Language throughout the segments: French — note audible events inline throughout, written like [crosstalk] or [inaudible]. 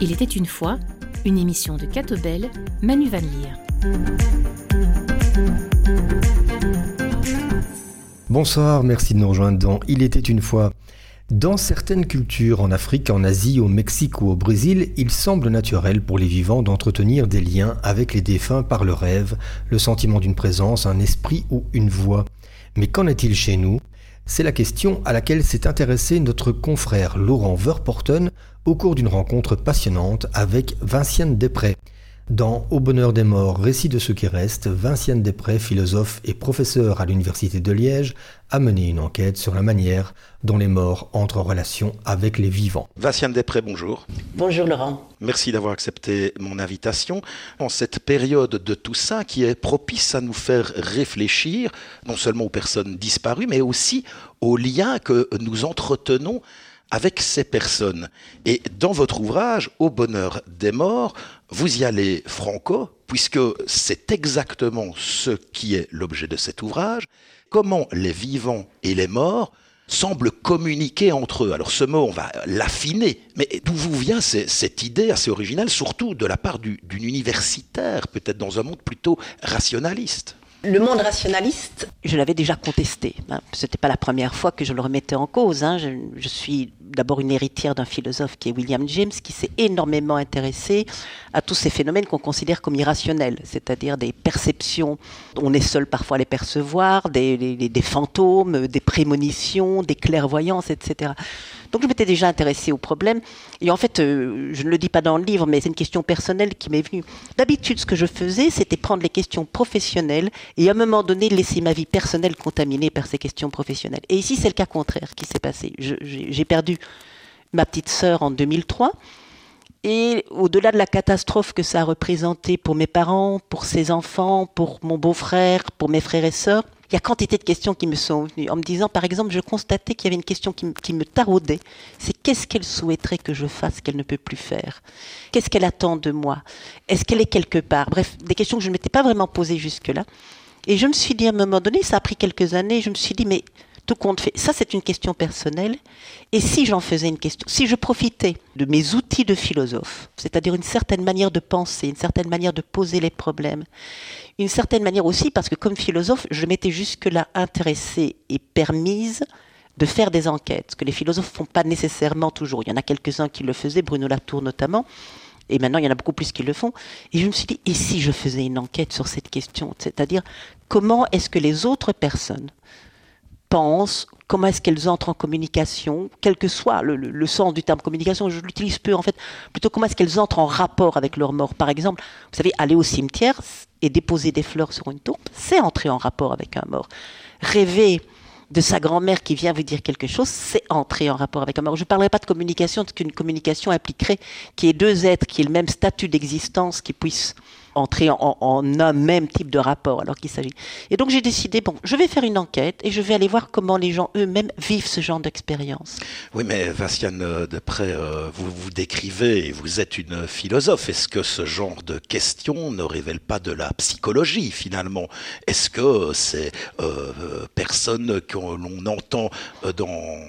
Il était une fois une émission de Catobel, Manu Van Leer. Bonsoir, merci de nous rejoindre dans Il était une fois. Dans certaines cultures, en Afrique, en Asie, au Mexique ou au Brésil, il semble naturel pour les vivants d'entretenir des liens avec les défunts par le rêve, le sentiment d'une présence, un esprit ou une voix. Mais qu'en est-il chez nous? C'est la question à laquelle s'est intéressé notre confrère Laurent Verporten au cours d'une rencontre passionnante avec Vinciane Després. Dans Au bonheur des morts, récit de ce qui reste, Vinciane Després, philosophe et professeur à l'Université de Liège, a mené une enquête sur la manière dont les morts entrent en relation avec les vivants. Vinciane Després, bonjour. Bonjour Laurent. Merci d'avoir accepté mon invitation. En cette période de Toussaint qui est propice à nous faire réfléchir, non seulement aux personnes disparues, mais aussi aux liens que nous entretenons avec ces personnes. Et dans votre ouvrage, Au bonheur des morts, vous y allez franco, puisque c'est exactement ce qui est l'objet de cet ouvrage, comment les vivants et les morts semblent communiquer entre eux. Alors ce mot, on va l'affiner, mais d'où vous vient cette idée assez originale, surtout de la part d'une universitaire, peut-être dans un monde plutôt rationaliste? Le monde rationaliste, je l'avais déjà contesté. Hein. Ce n'était pas la première fois que je le remettais en cause. Hein. Je, suis d'abord une héritière d'un philosophe qui est William James, qui s'est énormément intéressé à tous ces phénomènes qu'on considère comme irrationnels, c'est-à-dire des perceptions, on est seul parfois à les percevoir, des, des fantômes, des prémonitions, des clairvoyances, etc. Donc je m'étais déjà intéressée au problème. Et en fait, euh, je ne le dis pas dans le livre, mais c'est une question personnelle qui m'est venue. D'habitude, ce que je faisais, c'était prendre les questions professionnelles et à un moment donné, laisser ma vie personnelle contaminée par ces questions professionnelles. Et ici, c'est le cas contraire qui s'est passé. J'ai perdu ma petite sœur en 2003. Et au-delà de la catastrophe que ça a représenté pour mes parents, pour ses enfants, pour mon beau-frère, pour mes frères et sœurs, il y a quantité de questions qui me sont venues en me disant, par exemple, je constatais qu'il y avait une question qui, me taraudait, c'est qu'est-ce qu'elle souhaiterait que je fasse qu'elle ne peut plus faire? Qu'est-ce qu'elle attend de moi? Est-ce qu'elle est quelque part? Bref, des questions que je ne m'étais pas vraiment posées jusque-là. Et je me suis dit à un moment donné, ça a pris quelques années, je me suis dit, mais tout compte fait. Ça, c'est une question personnelle. Et si j'en faisais une question, si je profitais de mes outils de philosophe, c'est-à-dire une certaine manière de penser, une certaine manière de poser les problèmes, une certaine manière aussi, parce que comme philosophe, je m'étais jusque-là intéressée et permise de faire des enquêtes, ce que les philosophes font pas nécessairement toujours. Il y en a quelques-uns qui le faisaient, Bruno Latour notamment, et maintenant il y en a beaucoup plus qui le font. Et je me suis dit, et si je faisais une enquête sur cette question, c'est-à-dire comment est-ce que les autres personnes comment est-ce qu'elles entrent en communication, quel que soit le, sens du terme communication, je l'utilise peu en fait, plutôt comment est-ce qu'elles entrent en rapport avec leur mort. Par exemple, vous savez, aller au cimetière et déposer des fleurs sur une tombe, c'est entrer en rapport avec un mort. Rêver de sa grand-mère qui vient vous dire quelque chose, c'est entrer en rapport avec un mort. Je ne parlerai pas de communication, parce qu'une communication impliquerait qu'il y ait deux êtres qui aient le même statut d'existence, qui puissent entrer en, un même type de rapport alors qu'il s'agit. Et donc j'ai décidé, bon, je vais faire une enquête et je vais aller voir comment les gens eux-mêmes vivent ce genre d'expérience. Oui, mais Vinciane euh, Depré, euh, vous vous décrivez, vous êtes une philosophe. Est-ce que ce genre de questions ne révèle pas de la psychologie finalement? Est-ce que ces euh, personnes que l'on entend dans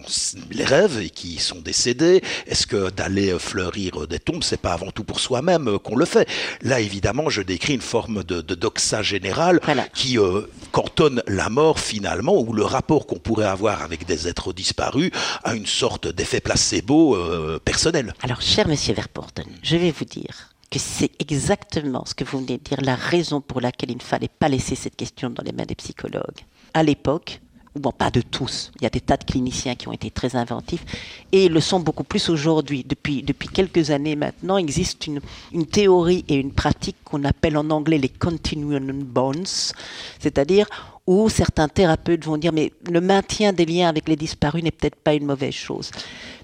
les rêves et qui sont décédées, est-ce que d'aller fleurir des tombes, c'est pas avant tout pour soi-même qu'on le fait? Là, évidemment, je décris une forme de, doxa général qui euh, cantonne la mort finalement, ou le rapport qu'on pourrait avoir avec des êtres disparus à une sorte d'effet placebo euh, personnel. Alors, cher monsieur Verporten, je vais vous dire que c'est exactement ce que vous venez de dire, la raison pour laquelle il ne fallait pas laisser cette question dans les mains des psychologues. À l'époque, bon, pas de tous, il y a des tas de cliniciens qui ont été très inventifs, et ils le sont beaucoup plus aujourd'hui. Depuis, depuis quelques années maintenant, existe une, une théorie et une pratique qu'on appelle en anglais les continuum bonds, c'est-à-dire où certains thérapeutes vont dire mais le maintien des liens avec les disparus n'est peut-être pas une mauvaise chose.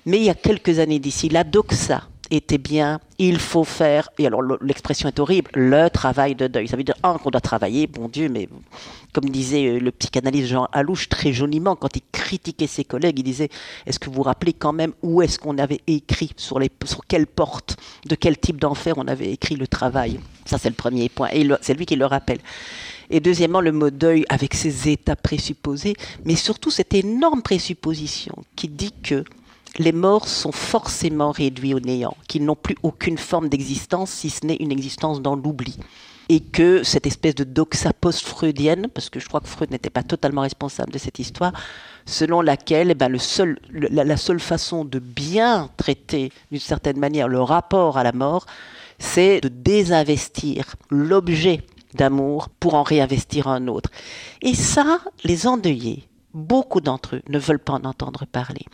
Mais il y a quelques années d'ici, la doxa, était bien, il faut faire, et alors l'expression est horrible, le travail de deuil. Ça veut dire, qu'on doit travailler, bon Dieu, mais Comme disait euh, le psychanalyste Jean Alouche très joliment quand il critiquait ses collègues, il disait Est-ce que vous vous rappelez quand même où est-ce qu'on avait écrit, sur, les, sur quelle porte, de quel type d'enfer on avait écrit le travail? Ça, c'est le premier point. Et c'est lui qui le rappelle. Et deuxièmement, le mot deuil avec ses états présupposés, mais surtout cette énorme présupposition qui dit que les morts sont forcément réduits au néant, qu'ils n'ont plus aucune forme d'existence si ce n'est une existence dans l'oubli. Et que cette espèce de doxa post-freudienne, parce que je crois que Freud n'était pas totalement responsable de cette histoire, selon laquelle eh ben, seul, la, seule façon de bien traiter d'une certaine manière le rapport à la mort, c'est de désinvestir l'objet d'amour pour en réinvestir un autre. Et ça, les endeuillés, beaucoup d'entre eux ne veulent pas en entendre parler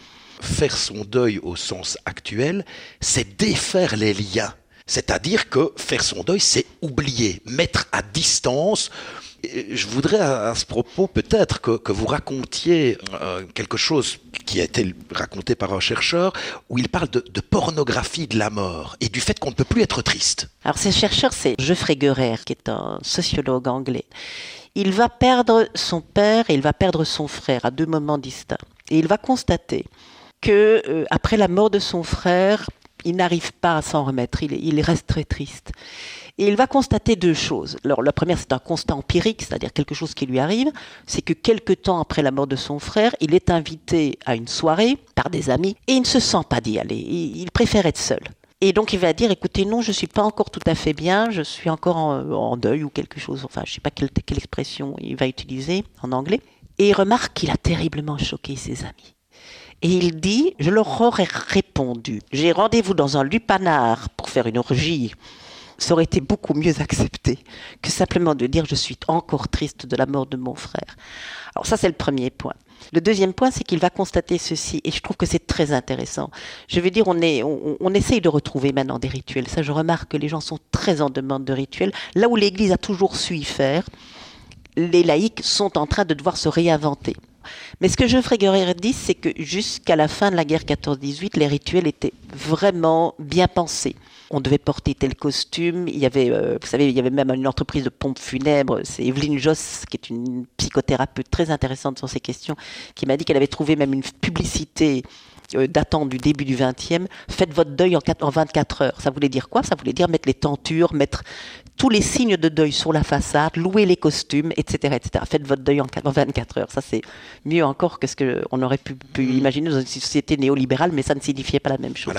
faire son deuil au sens actuel, c'est défaire les liens. C'est-à-dire que faire son deuil, c'est oublier, mettre à distance. Je voudrais à, ce propos peut-être que, vous racontiez euh, quelque chose qui a été raconté par un chercheur où il parle de, pornographie de la mort et du fait qu'on ne peut plus être triste. Alors ce chercheur, c'est Geoffrey Guerer, qui est un sociologue anglais. Il va perdre son père et il va perdre son frère à deux moments distincts. Et il va constater que euh, après la mort de son frère, il n'arrive pas à s'en remettre, il, reste très triste. Et il va constater deux choses. Alors la première, c'est un constat empirique, c'est-à-dire quelque chose qui lui arrive, c'est que quelque temps après la mort de son frère, il est invité à une soirée par des amis et il ne se sent pas d'y aller, il, préfère être seul. Et donc il va dire, écoutez, non, je suis pas encore tout à fait bien, je suis encore en, deuil ou quelque chose, enfin je sais pas quelle expression il va utiliser en anglais. Et il remarque qu'il a terriblement choqué ses amis. Et il dit, je leur aurais répondu, j'ai rendez-vous dans un lupanar pour faire une orgie. Ça aurait été beaucoup mieux accepté que simplement de dire je suis encore triste de la mort de mon frère. Alors ça c'est le premier point. Le deuxième point, c'est qu'il va constater ceci, et je trouve que c'est très intéressant. Je veux dire, on, est, on, essaye de retrouver maintenant des rituels. Ça, je remarque que les gens sont très en demande de rituels. Là où l'Église a toujours su y faire, les laïcs sont en train de devoir se réinventer. Mais ce que Geoffrey Guerrier dit, c'est que jusqu'à la fin de la guerre 14-18, les rituels étaient vraiment bien pensés. On devait porter tel costume. Il y avait, euh, vous savez, il y avait même une entreprise de pompes funèbres. C'est Evelyne Joss, qui est une psychothérapeute très intéressante sur ces questions, qui m'a dit qu'elle avait trouvé même une publicité euh, datant du début du 20e, faites votre deuil en 24 heures. Ça voulait dire quoi? Ça voulait dire mettre les tentures, mettre tous les signes de deuil sur la façade, louer les costumes, etc. etc. Faites votre deuil en 24 heures. Ça, c'est mieux encore que ce qu'on aurait pu, mm. imaginer dans une société néolibérale, mais ça ne signifiait pas la même chose.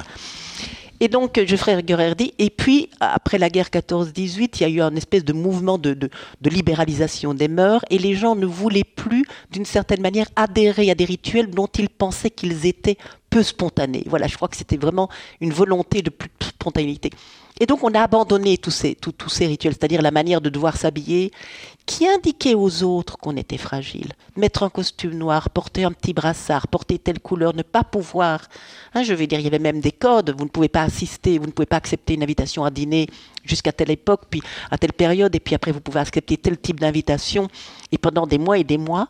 Et donc, Geoffrey Guerrer dit, et puis, après la guerre 14-18, il y a eu un espèce de mouvement de, de, libéralisation des mœurs, et les gens ne voulaient plus, d'une certaine manière, adhérer à des rituels dont ils pensaient qu'ils étaient peu spontanés. Voilà, je crois que c'était vraiment une volonté de plus de spontanéité. Et donc on a abandonné tous ces, rituels, c'est-à-dire la manière de devoir s'habiller, qui indiquait aux autres qu'on était fragile. Mettre un costume noir, porter un petit brassard, porter telle couleur, ne pas pouvoir. Hein, je veux dire, il y avait même des codes. Vous ne pouvez pas assister, vous ne pouvez pas accepter une invitation à dîner jusqu'à telle époque, puis à telle période, et puis après vous pouvez accepter tel type d'invitation. Et pendant des mois et des mois,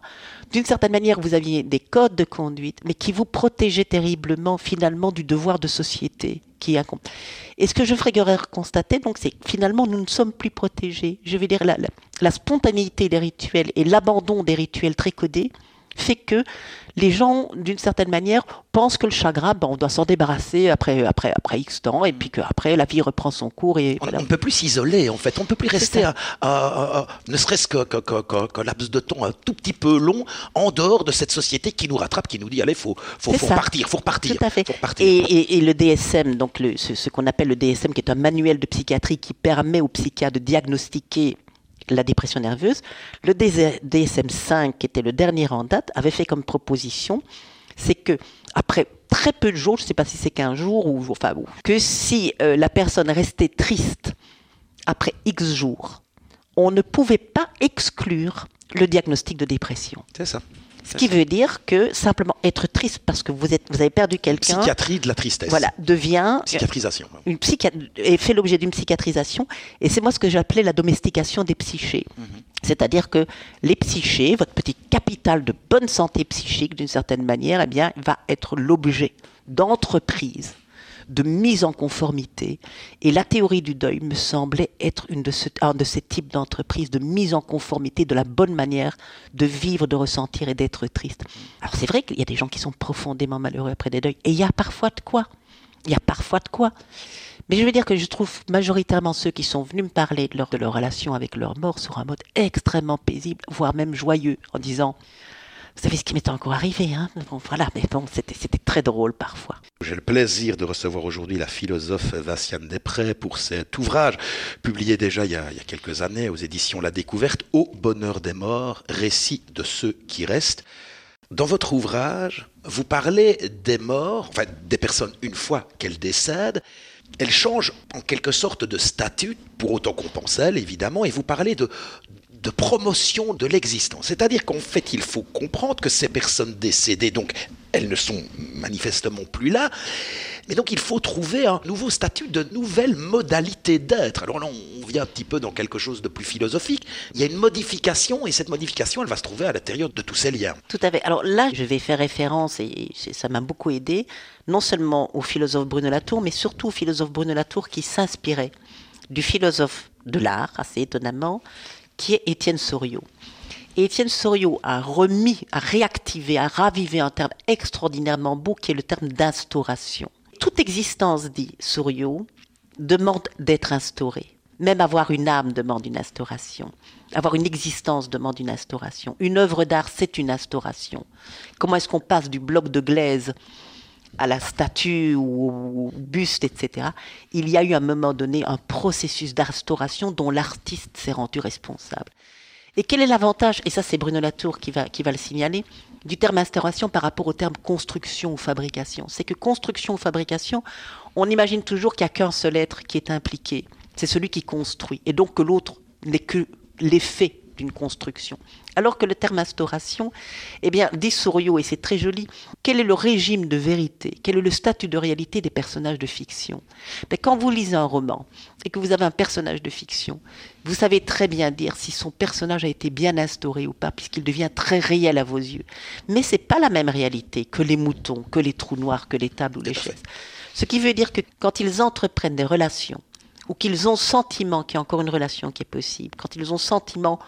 d'une certaine manière, vous aviez des codes de conduite, mais qui vous protégeaient terriblement finalement du devoir de société qui Et ce que je ferais constater, donc, c'est finalement, nous ne sommes plus protégés. Je veux dire, la, la spontanéité des rituels et l'abandon des rituels très codés fait que les gens, d'une certaine manière, pensent que le chagrin, ben, on doit s'en débarrasser après, après, après X temps, et puis qu'après, la vie reprend son cours. Et, On ne peut plus s'isoler, en fait. On ne peut plus rester, ne serait-ce qu'un laps de temps un tout petit peu long, en dehors de cette société qui nous rattrape, qui nous dit, allez, il faut, faut, faut partir, faut repartir. Tout à fait. Et, le DSM, donc le, ce, ce qu'on appelle le DSM, qui est un manuel de psychiatrie qui permet aux psychiatres de diagnostiquer la dépression nerveuse, le DSM-5, qui était le dernier en date, avait fait comme proposition, c'est que après très peu de jours, je ne sais pas si c'est qu'un jour ou que si euh, la personne restait triste après X jours, on ne pouvait pas exclure le diagnostic de dépression. C'est ça. Ce qui veut dire que simplement être triste parce que vous, êtes, vous avez perdu quelqu'un. Psychiatrie de la tristesse. Voilà, devient. Psychiatrisation. Une et fait l'objet d'une psychiatrisation. Et c'est moi ce que j'appelais la domestication des psychés. Mhm. C'est-à-dire que les psychés, votre petit capital de bonne santé psychique, d'une certaine manière, eh bien, va être l'objet d'entreprises de mise en conformité. Et la théorie du deuil me semblait être une de un de ces types d'entreprises de mise en conformité de la bonne manière de vivre, de ressentir et d'être triste. Alors c'est vrai qu'il y a des gens qui sont profondément malheureux après des deuils. Et il y a parfois de quoi. Il y a parfois de quoi. Mais je veux dire que je trouve majoritairement ceux qui sont venus me parler de leur relation avec leur mort sur un mode extrêmement paisible, voire même joyeux, en disant vous savez ce qui m'est encore arrivé, hein bon, Voilà, mais bon, c'était, très drôle parfois. J'ai le plaisir de recevoir aujourd'hui la philosophe Vinciane Després pour cet ouvrage, publié déjà il y, a, il y, a, quelques années aux éditions La Découverte, Au bonheur des morts, récit de ceux qui restent. Dans votre ouvrage, vous parlez des morts, enfin des personnes une fois qu'elles décèdent, elles changent en quelque sorte de statut, pour autant qu'on pense elles, évidemment, et vous parlez de, de promotion de l'existence. C'est-à-dire qu'en fait, il faut comprendre que ces personnes décédées, donc elles ne sont manifestement plus là, mais donc il faut trouver un nouveau statut, de nouvelles modalités d'être. Alors là, on vient un petit peu dans quelque chose de plus philosophique. Il y a une modification, et cette modification, elle va se trouver à l'intérieur de tous ces liens. Tout à fait. Alors là, je vais faire référence, et ça m'a beaucoup aidé, non seulement au philosophe Bruno Latour, mais surtout au philosophe Bruno Latour qui s'inspirait du philosophe de l'art, assez étonnamment, qui est Étienne Soriot. Et Étienne Soriot a remis, a réactivé, a ravivé un terme extraordinairement beau qui est le terme d'instauration. Toute existence, dit Soriot, demande d'être instaurée. Même avoir une âme demande une instauration. Avoir une existence demande une instauration. Une œuvre d'art, c'est une instauration. Comment est-ce qu'on passe du bloc de glaise à la statue ou au buste, etc., il y a eu à un moment donné un processus d'instauration dont l'artiste s'est rendu responsable. Et quel est l'avantage, et ça c'est Bruno Latour qui va, qui va le signaler, du terme instauration par rapport au terme construction ou fabrication? C'est que construction ou fabrication, on imagine toujours qu'il n'y a qu'un seul être qui est impliqué, c'est celui qui construit, et donc que l'autre n'est que l'effet d'une construction. Alors que le terme instauration, eh bien, dit Souriau, et c'est très joli, quel est le régime de vérité, quel est le statut de réalité des personnages de fiction? Mais Quand vous lisez un roman et que vous avez un personnage de fiction, vous savez très bien dire si son personnage a été bien instauré ou pas, puisqu'il devient très réel à vos yeux. Mais c'est pas la même réalité que les moutons, que les trous noirs, que les tables ou les chaises. Ce qui veut dire que quand ils entreprennent des relations, ou qu'ils ont sentiment qu'il y a encore une relation qui est possible, quand ils ont sentiment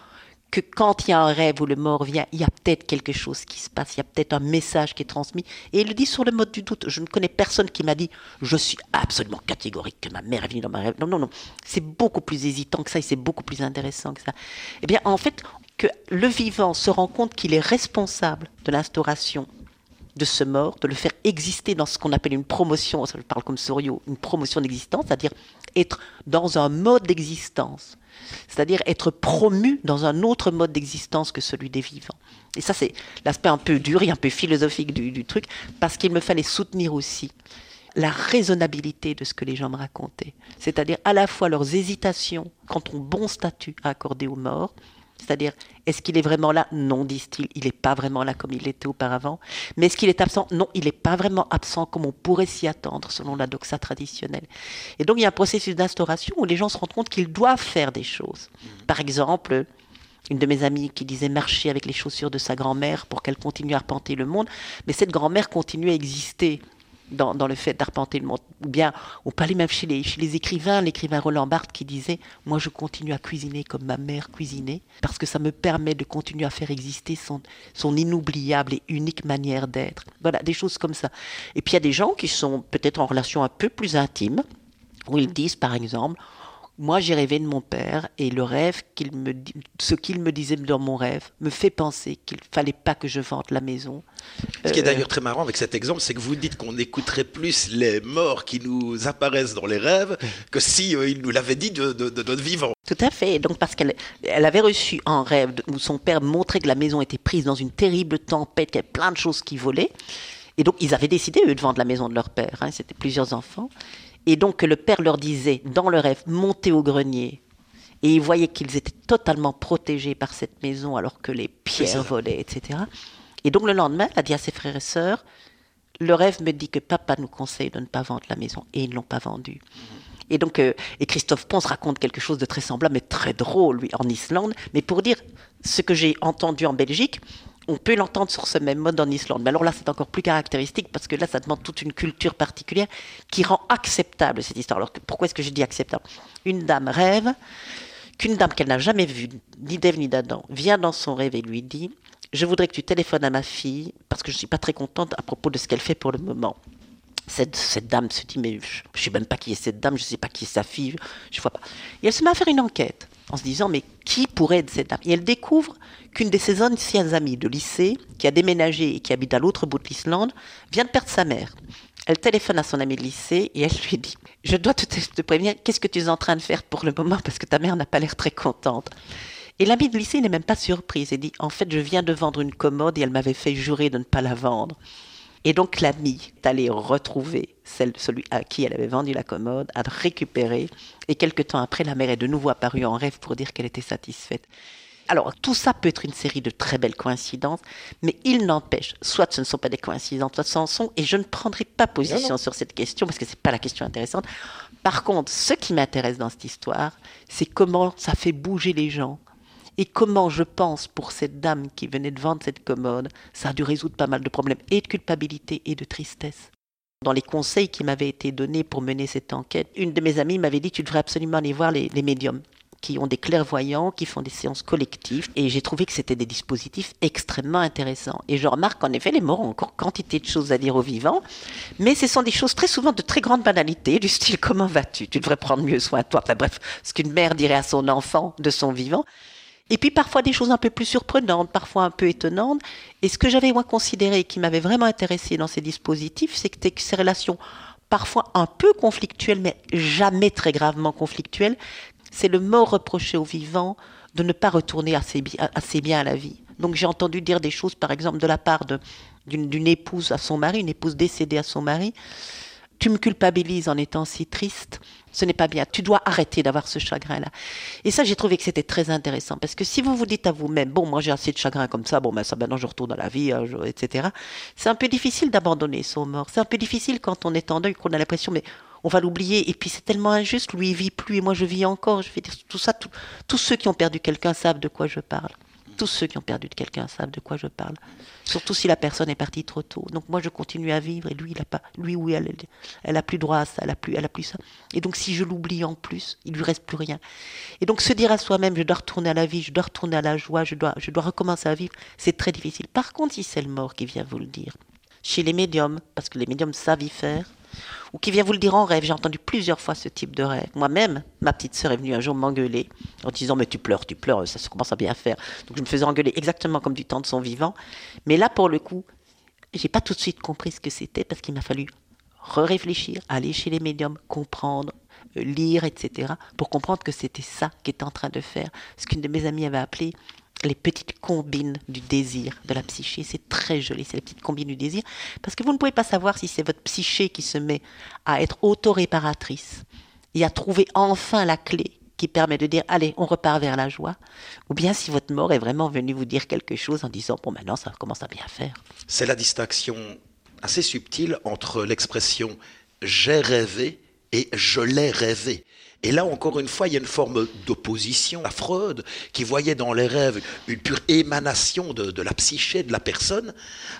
que quand il y a un rêve où le mort vient, il y a peut-être quelque chose qui se passe, il y a peut-être un message qui est transmis. Et il le dit sur le mode du doute. Je ne connais personne qui m'a dit je suis absolument catégorique que ma mère est venue dans ma rêve. Non, non, non. C'est beaucoup plus hésitant que ça et c'est beaucoup plus intéressant que ça. Eh bien, en fait, que le vivant se rend compte qu'il est responsable de l'instauration de ce mort, de le faire exister dans ce qu'on appelle une promotion, je parle comme Sorio, une promotion d'existence, c'est-à-dire être dans un mode d'existence c'est-à-dire être promu dans un autre mode d'existence que celui des vivants. Et ça, c'est l'aspect un peu dur et un peu philosophique du, truc, parce qu'il me fallait soutenir aussi la raisonnabilité de ce que les gens me racontaient, c'est-à-dire à la fois leurs hésitations quant au bon statut à accorder aux morts, c'est-à-dire, est-ce qu'il est vraiment là? Non, disent-ils, il n'est pas vraiment là comme il l'était auparavant. Mais est-ce qu'il est absent? Non, il n'est pas vraiment absent comme on pourrait s'y attendre selon la doxa traditionnelle. Et donc, il y a un processus d'instauration où les gens se rendent compte qu'ils doivent faire des choses. Par exemple, une de mes amies qui disait marcher avec les chaussures de sa grand-mère pour qu'elle continue à arpenter le monde, mais cette grand-mère continue à exister dans, dans, le fait d'arpenter le monde. Ou bien, on parlait même chez les, chez les écrivains, l'écrivain Roland Barthes qui disait Moi, je continue à cuisiner comme ma mère cuisinait, parce que ça me permet de continuer à faire exister son, son inoubliable et unique manière d'être. Voilà, des choses comme ça. Et puis, il y a des gens qui sont peut-être en relation un peu plus intime, où ils disent, par exemple, moi, j'ai rêvé de mon père et le rêve qu'il me, ce qu'il me disait dans mon rêve me fait penser qu'il fallait pas que je vende la maison. Ce qui est d'ailleurs très marrant avec cet exemple, c'est que vous dites qu'on écouterait plus les morts qui nous apparaissent dans les rêves que si euh, il nous l'avait dit de, de, de, notre vivant. Tout à fait. Donc parce qu'elle elle avait reçu un rêve où son père montrait que la maison était prise dans une terrible tempête, qu'il y avait plein de choses qui volaient. Et donc ils avaient décidé eux de vendre la maison de leur père. Hein, C'était plusieurs enfants. Et donc le père leur disait, dans le rêve, montez au grenier. Et ils voyaient qu'ils étaient totalement protégés par cette maison alors que les pierres volaient, etc. Et donc le lendemain, elle a dit à ses frères et sœurs, le rêve me dit que papa nous conseille de ne pas vendre la maison. Et ils ne l'ont pas vendue. Et donc, euh, et Christophe Ponce raconte quelque chose de très semblable, mais très drôle, lui, en Islande. Mais pour dire ce que j'ai entendu en Belgique, On peut l'entendre sur ce même mode en Islande. Mais alors là, c'est encore plus caractéristique parce que là, ça demande toute une culture particulière qui rend acceptable cette histoire. Alors pourquoi est-ce que je dis acceptable? Une dame rêve qu'une dame qu'elle n'a jamais vue, ni d'Ève ni d'Adam, vient dans son rêve et lui dit Je voudrais que tu téléphones à ma fille parce que je ne suis pas très contente à propos de ce qu'elle fait pour le moment. Cette, cette, dame se dit, mais je ne sais même pas qui est cette dame, je ne sais pas qui est sa fille, je ne vois pas. Et elle se met à faire une enquête en se disant, mais qui pourrait être cette dame? Et elle découvre qu'une de ses anciennes amies de lycée, qui a déménagé et qui habite à l'autre bout de l'Islande, vient de perdre sa mère. Elle téléphone à son amie de lycée et elle lui dit Je dois te, te prévenir, qu'est-ce que tu es en train de faire pour le moment Parce que ta mère n'a pas l'air très contente. Et l'amie de lycée n'est même pas surprise. Elle dit En fait, je viens de vendre une commode et elle m'avait fait jurer de ne pas la vendre. Et donc l'amie est allée retrouver celle, celui à qui elle avait vendu la commode, a récupéré, et quelque temps après, la mère est de nouveau apparue en rêve pour dire qu'elle était satisfaite. Alors, tout ça peut être une série de très belles coïncidences, mais il n'empêche, soit ce ne sont pas des coïncidences, soit ce en sont, et je ne prendrai pas position sur cette question parce que ce n'est pas la question intéressante. Par contre, ce qui m'intéresse dans cette histoire, c'est comment ça fait bouger les gens, et comment je pense pour cette dame qui venait de vendre cette commode, ça a dû résoudre pas mal de problèmes et de culpabilité et de tristesse. Dans les conseils qui m'avaient été donnés pour mener cette enquête, une de mes amies m'avait dit tu devrais absolument aller voir les, médiums qui ont des clairvoyants, qui font des séances collectives. Et j'ai trouvé que c'était des dispositifs extrêmement intéressants. Et je remarque qu'en effet, les morts ont encore quantité de choses à dire aux vivants, mais ce sont des choses très souvent de très grande banalité, du style comment vas-tu? Tu devrais prendre mieux soin de toi. Enfin bref, ce qu'une mère dirait à son enfant de son vivant. Et puis parfois des choses un peu plus surprenantes, parfois un peu étonnantes. Et ce que j'avais moi considéré qui m'avait vraiment intéressé dans ces dispositifs, c'est que ces relations parfois un peu conflictuelles, mais jamais très gravement conflictuelles, c'est le mort reproché aux vivants de ne pas retourner assez bien à la vie. Donc j'ai entendu dire des choses, par exemple, de la part d'une épouse à son mari, une épouse décédée à son mari. Tu me culpabilises en étant si triste ce n'est pas bien. Tu dois arrêter d'avoir ce chagrin-là. Et ça, j'ai trouvé que c'était très intéressant. Parce que si vous vous dites à vous-même, bon, moi j'ai assez de chagrin comme ça, bon, ben ça, maintenant je retourne dans la vie, hein, etc. C'est un peu difficile d'abandonner son mort. C'est un peu difficile quand on est en deuil, qu'on a l'impression, mais on va l'oublier. Et puis c'est tellement injuste, lui il vit plus et moi je vis encore. Je vais dire tout ça, tous ceux qui ont perdu quelqu'un savent de quoi je parle tous ceux qui ont perdu quelqu'un savent de quoi je parle. Surtout si la personne est partie trop tôt. Donc moi, je continue à vivre et lui, il a pas, lui ou elle, elle a plus droit à ça, elle a plus, elle a plus ça. Et donc si je l'oublie en plus, il lui reste plus rien. Et donc se dire à soi-même, je dois retourner à la vie, je dois retourner à la joie, je dois, je dois recommencer à vivre, c'est très difficile. Par contre, si c'est le mort qui vient vous le dire, chez les médiums, parce que les médiums savent y faire, ou qui vient vous le dire en rêve. J'ai entendu plusieurs fois ce type de rêve. Moi-même, ma petite sœur est venue un jour m'engueuler en disant mais tu pleures, tu pleures, ça commence à bien faire. Donc je me faisais engueuler exactement comme du temps de son vivant. Mais là, pour le coup, j'ai pas tout de suite compris ce que c'était parce qu'il m'a fallu réfléchir, aller chez les médiums, comprendre, euh, lire, etc., pour comprendre que c'était ça qu'était en train de faire. Ce qu'une de mes amies avait appelé les petites combines du désir de la psyché. C'est très joli, c'est les petites combines du désir, parce que vous ne pouvez pas savoir si c'est votre psyché qui se met à être auto-réparatrice et à trouver enfin la clé qui permet de dire allez, on repart vers la joie, ou bien si votre mort est vraiment venu vous dire quelque chose en disant bon maintenant ça commence à bien faire. C'est la distinction assez subtile entre l'expression j'ai rêvé et je l'ai rêvé. Et là, encore une fois, il y a une forme d'opposition à Freud, qui voyait dans les rêves une pure émanation de, la psyché de la personne,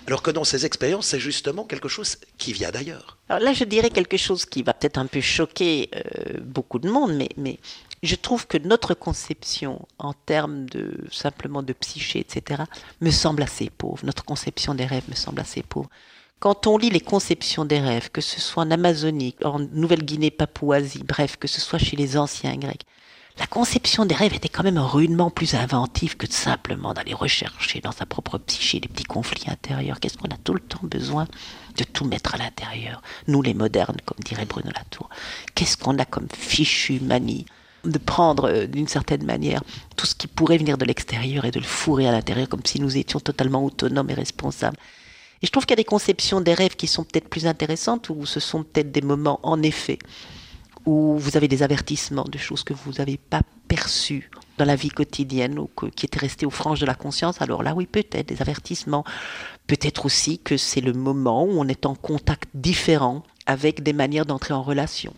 alors que dans ses expériences, c'est justement quelque chose qui vient d'ailleurs. Alors là, je dirais quelque chose qui va peut-être un peu choquer euh, beaucoup de monde, mais, mais je trouve que notre conception en termes de simplement de psyché, etc., me semble assez pauvre. Notre conception des rêves me semble assez pauvre. Quand on lit les conceptions des rêves, que ce soit en Amazonie, en Nouvelle-Guinée, Papouasie, bref, que ce soit chez les anciens Grecs, la conception des rêves était quand même rudement plus inventive que de simplement d'aller rechercher dans sa propre psyché les petits conflits intérieurs. Qu'est-ce qu'on a tout le temps besoin de tout mettre à l'intérieur? Nous les modernes, comme dirait Bruno Latour. Qu'est-ce qu'on a comme fichu manie de prendre euh, d'une certaine manière tout ce qui pourrait venir de l'extérieur et de le fourrer à l'intérieur comme si nous étions totalement autonomes et responsables? Et je trouve qu'il y a des conceptions des rêves qui sont peut-être plus intéressantes, où ce sont peut-être des moments, en effet, où vous avez des avertissements de choses que vous n'avez pas perçues dans la vie quotidienne ou qui étaient restées aux franges de la conscience. Alors là, oui, peut-être des avertissements. Peut-être aussi que c'est le moment où on est en contact différent avec des manières d'entrer en relation.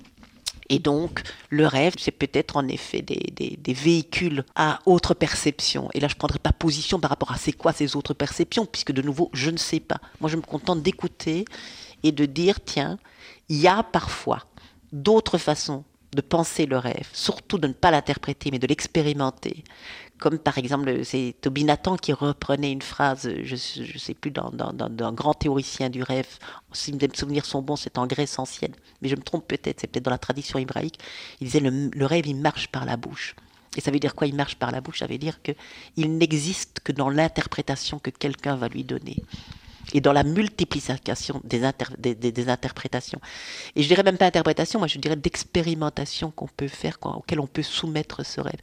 Et donc, le rêve, c'est peut-être en effet des, véhicules à autre perception. Et là, je ne prendrai pas position par rapport à c'est quoi ces autres perceptions, puisque de nouveau, je ne sais pas. Moi, je me contente d'écouter et de dire, tiens, il y a parfois d'autres façons de penser le rêve, surtout de ne pas l'interpréter, mais de l'expérimenter. Comme par exemple, c'est Toby Nathan qui reprenait une phrase, je ne sais plus, d'un grand théoricien du rêve, si mes souvenirs sont bons, c'est en Grèce ancienne, mais je me trompe peut-être, c'est peut-être dans la tradition hébraïque. Il disait le, le rêve, il marche par la bouche. Et ça veut dire quoi Il marche par la bouche? Ça veut dire qu'il n'existe que dans l'interprétation que quelqu'un va lui donner et dans la multiplication des, des, interprétations. Et je dirais même pas interprétation, moi je dirais d'expérimentation qu'on peut faire, quoi, auquel on peut soumettre ce rêve.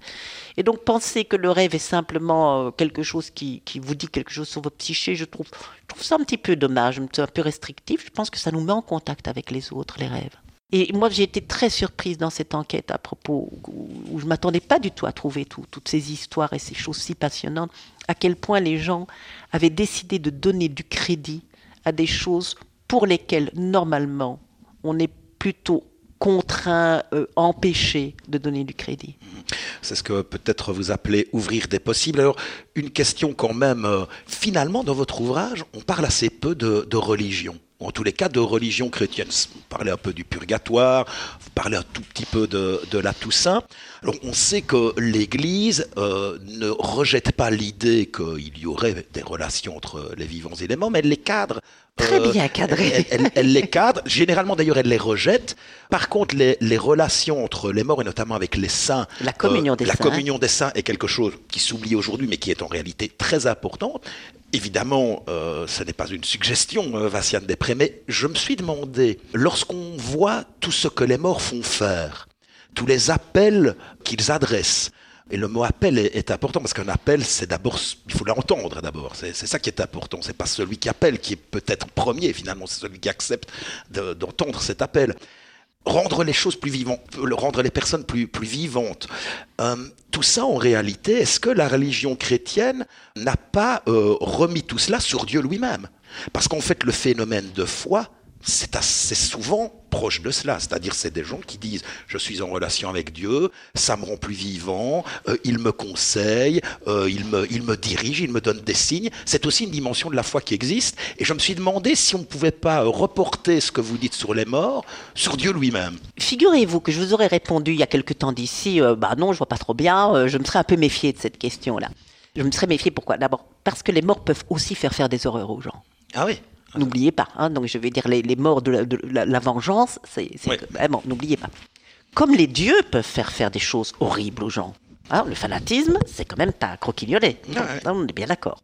Et donc penser que le rêve est simplement euh, quelque chose qui, qui, vous dit quelque chose sur votre psyché, je trouve, je trouve ça un petit peu dommage, un peu restrictif. Je pense que ça nous met en contact avec les autres, les rêves. Et moi, j'ai été très surprise dans cette enquête à propos, où je m'attendais pas du tout à trouver toutes ces histoires et ces choses si passionnantes, à quel point les gens avaient décidé de donner du crédit à des choses pour lesquelles, normalement, on est plutôt contraint, euh, empêché de donner du crédit. C'est ce que peut-être vous appelez ouvrir des possibles. Alors, une question quand même, euh, finalement, dans votre ouvrage, on parle assez peu de, de religion en tous les cas de religion chrétienne. Vous parlez un peu du purgatoire, vous parlez un tout petit peu de, la Toussaint. Alors on sait que l'Église euh, ne rejette pas l'idée qu'il y aurait des relations entre les vivants et les morts, mais elle les cadre. Très euh, bien cadré. Elle, les cadre. Généralement d'ailleurs elle les rejette. Par contre les, relations entre les morts et notamment avec les saints, la communion des euh, la communion des saints est quelque chose qui s'oublie aujourd'hui, mais qui est en réalité très importante. Évidemment, euh, ce n'est pas une suggestion, euh, Vinciane Després, mais je me suis demandé, lorsqu'on voit tout ce que les morts font faire, tous les appels qu'ils adressent, et le mot appel est, important parce qu'un appel, c'est d'abord, il faut l'entendre d'abord. C'est ça qui est important. C'est pas celui qui appelle qui est peut-être premier finalement, c'est celui qui accepte d'entendre cet appel rendre les choses plus vivantes, rendre les personnes plus, plus vivantes. Euh, tout ça, en réalité, est-ce que la religion chrétienne n'a pas euh, remis tout cela sur Dieu lui-même? Parce qu'en fait, le phénomène de foi, c'est assez souvent proche de cela. C'est-à-dire, c'est des gens qui disent Je suis en relation avec Dieu, ça me rend plus vivant, euh, il me conseille, euh, il, me, il me dirige, il me donne des signes. C'est aussi une dimension de la foi qui existe. Et je me suis demandé si on ne pouvait pas reporter ce que vous dites sur les morts sur Dieu lui-même. Figurez-vous que je vous aurais répondu il y a quelque temps d'ici euh, Bah non, je vois pas trop bien, je me serais un peu méfié de cette question-là. Je me serais méfié pourquoi? D'abord, parce que les morts peuvent aussi faire faire des horreurs aux gens. Ah oui N'oubliez pas, hein, donc je vais dire les, morts de la, vengeance, c'est vraiment, n'oubliez pas. Comme les dieux peuvent faire faire des choses horribles aux gens, hein, le fanatisme, c'est quand même pas croquignoler. On est bien d'accord.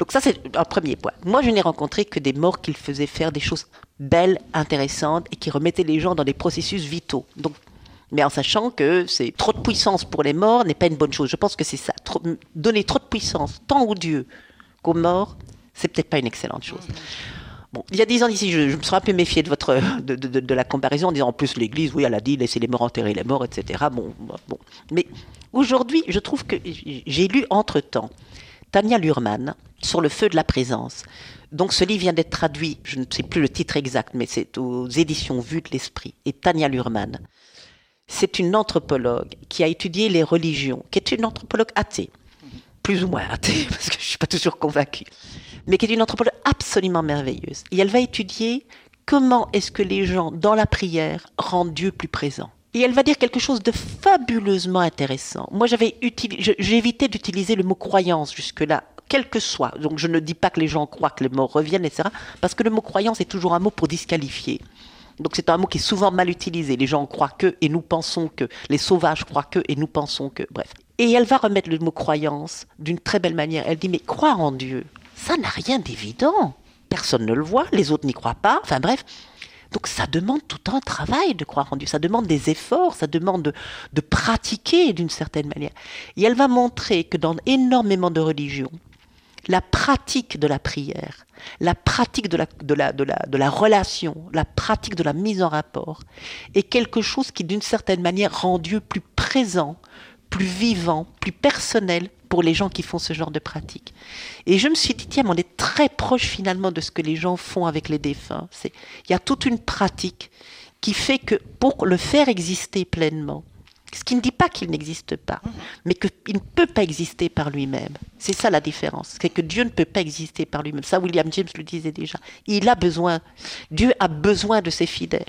Donc ça, c'est un premier point. Moi, je n'ai rencontré que des morts qui faisaient faire des choses belles, intéressantes et qui remettaient les gens dans des processus vitaux. Donc, mais en sachant que c'est trop de puissance pour les morts n'est pas une bonne chose. Je pense que c'est ça. donner trop de puissance tant aux dieux qu'aux morts, c'est peut-être pas une excellente chose. Bon, il y a dix ans d'ici, je, me serais un peu méfié de, votre, de, la comparaison en disant en plus l'Église, oui, elle a dit laissez les morts enterrer les morts, etc. Bon, bon. Mais aujourd'hui, je trouve que j'ai lu entre-temps Tania Lurman sur le feu de la présence. Donc ce livre vient d'être traduit, je ne sais plus le titre exact, mais c'est aux éditions Vue de l'Esprit. Et Tania Lurman, c'est une anthropologue qui a étudié les religions, qui est une anthropologue athée, plus ou moins athée, [laughs] parce que je ne suis pas toujours convaincue mais qui est une anthropologue absolument merveilleuse. Et elle va étudier comment est-ce que les gens, dans la prière, rendent Dieu plus présent. Et elle va dire quelque chose de fabuleusement intéressant. Moi, j'avais évité d'utiliser le mot croyance jusque-là, quel que soit. Donc, je ne dis pas que les gens croient que les morts reviennent, etc. Parce que le mot croyance est toujours un mot pour disqualifier. Donc, c'est un mot qui est souvent mal utilisé. Les gens croient que, et nous pensons que. Les sauvages croient que, et nous pensons que. Bref. Et elle va remettre le mot croyance d'une très belle manière. Elle dit, mais croire en Dieu, ça n'a rien d'évident. Personne ne le voit, les autres n'y croient pas, enfin bref. Donc ça demande tout un travail de croire en Dieu, ça demande des efforts, ça demande de, pratiquer d'une certaine manière. Et elle va montrer que dans énormément de religions, la pratique de la prière, la pratique de la, de la, de la, de la relation, la pratique de la mise en rapport est quelque chose qui d'une certaine manière rend Dieu plus présent, plus vivant, plus personnel pour les gens qui font ce genre de pratique. Et je me suis dit, tiens, on est très proche finalement de ce que les gens font avec les défunts. Il y a toute une pratique qui fait que pour le faire exister pleinement, ce qui ne dit pas qu'il n'existe pas, mais qu'il ne peut pas exister par lui-même. C'est ça la différence. C'est que Dieu ne peut pas exister par lui-même. Ça, William James le disait déjà. Il a besoin, Dieu a besoin de ses fidèles.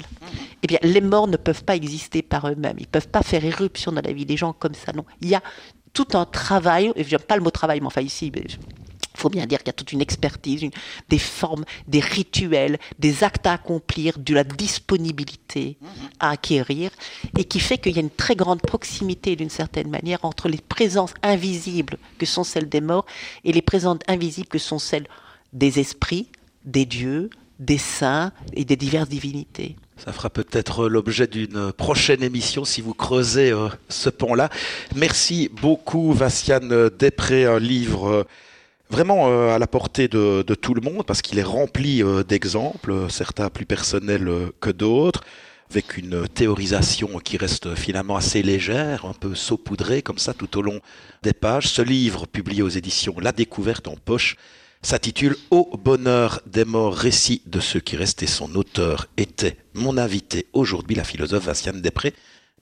Eh bien, les morts ne peuvent pas exister par eux-mêmes. Ils ne peuvent pas faire éruption dans la vie des gens comme ça. Non. Il y a tout un travail, et je n'aime pas le mot travail, mais enfin ici, il faut bien dire qu'il y a toute une expertise, des formes, des rituels, des actes à accomplir, de la disponibilité à acquérir, et qui fait qu'il y a une très grande proximité d'une certaine manière entre les présences invisibles que sont celles des morts et les présences invisibles que sont celles des esprits, des dieux, des saints et des diverses divinités. Ça fera peut-être l'objet d'une prochaine émission si vous creusez euh, ce pont-là. Merci beaucoup, Vassiane Després, un livre euh, vraiment euh, à la portée de, tout le monde parce qu'il est rempli d'exemples, certains plus personnels que d'autres avec une théorisation qui reste finalement assez légère, un peu saupoudrée comme ça tout au long des pages. Ce livre, publié aux éditions La Découverte en poche, s'intitule Au bonheur des morts, récit de ceux qui restaient. Son auteur était mon invité aujourd'hui, la philosophe Vassiane Després.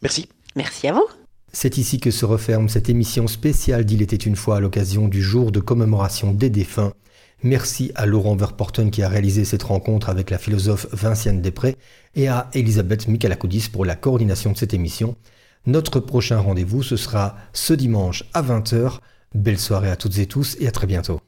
Merci. Merci à vous. C'est ici que se referme cette émission spéciale d'Il était une fois à l'occasion du jour de commémoration des défunts. Merci à Laurent Verporten qui a réalisé cette rencontre avec la philosophe Vinciane Després et à Elisabeth Michalakoudis pour la coordination de cette émission. Notre prochain rendez-vous, ce sera ce dimanche à 20h. Belle soirée à toutes et tous et à très bientôt.